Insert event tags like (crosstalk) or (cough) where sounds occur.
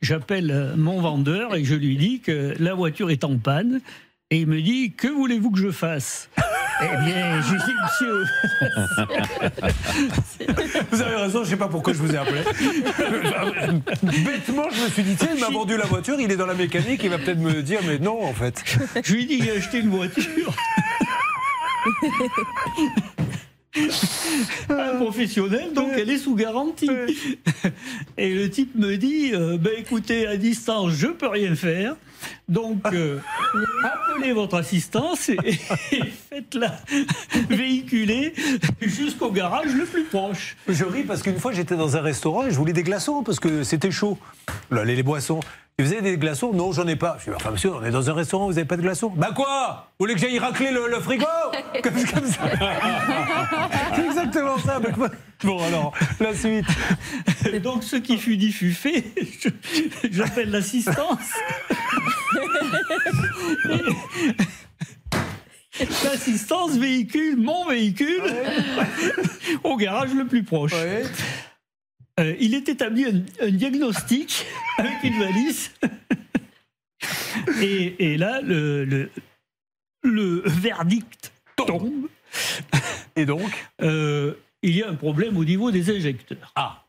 j'appelle euh, mon vendeur et je lui dis que la voiture est en panne. Et il me dit Que voulez-vous que je fasse? Eh bien, je dis Monsieur. Vous avez raison, je ne sais pas pourquoi je vous ai appelé. (laughs) Bêtement, je me suis dit Tiens, il m'a vendu la voiture, il est dans la mécanique, il va peut-être me dire Mais non, en fait. Je lui dis J'ai acheté une voiture. (laughs) un professionnel, donc elle est sous garantie. Et le type me dit, euh, ben écoutez, à distance, je peux rien faire. Donc, euh, appelez votre assistance et, faites-la véhiculer jusqu'au garage le plus proche. Je ris parce qu'une fois, j'étais dans un restaurant et je voulais des glaçons parce que c'était chaud. Là, les, les boissons. Et vous avez des glaçons? Non, j'en ai pas. Je dis, enfin, monsieur, on est dans un restaurant, vous n'avez pas de glaçons Bah quoi? Vous voulez que j'aille racler le, frigo? (laughs) Comme, ça. C'est exactement ça. Bon, alors, la suite. Et donc, ce qui fut dit fut fait. J'appelle l'assistance. L'assistance véhicule mon véhicule au garage le plus proche. Euh, il est établi un, diagnostic avec une valise. et, là, le, le, verdict tombe. Et donc? Euh, Il y a un problème au niveau des injecteurs. Ah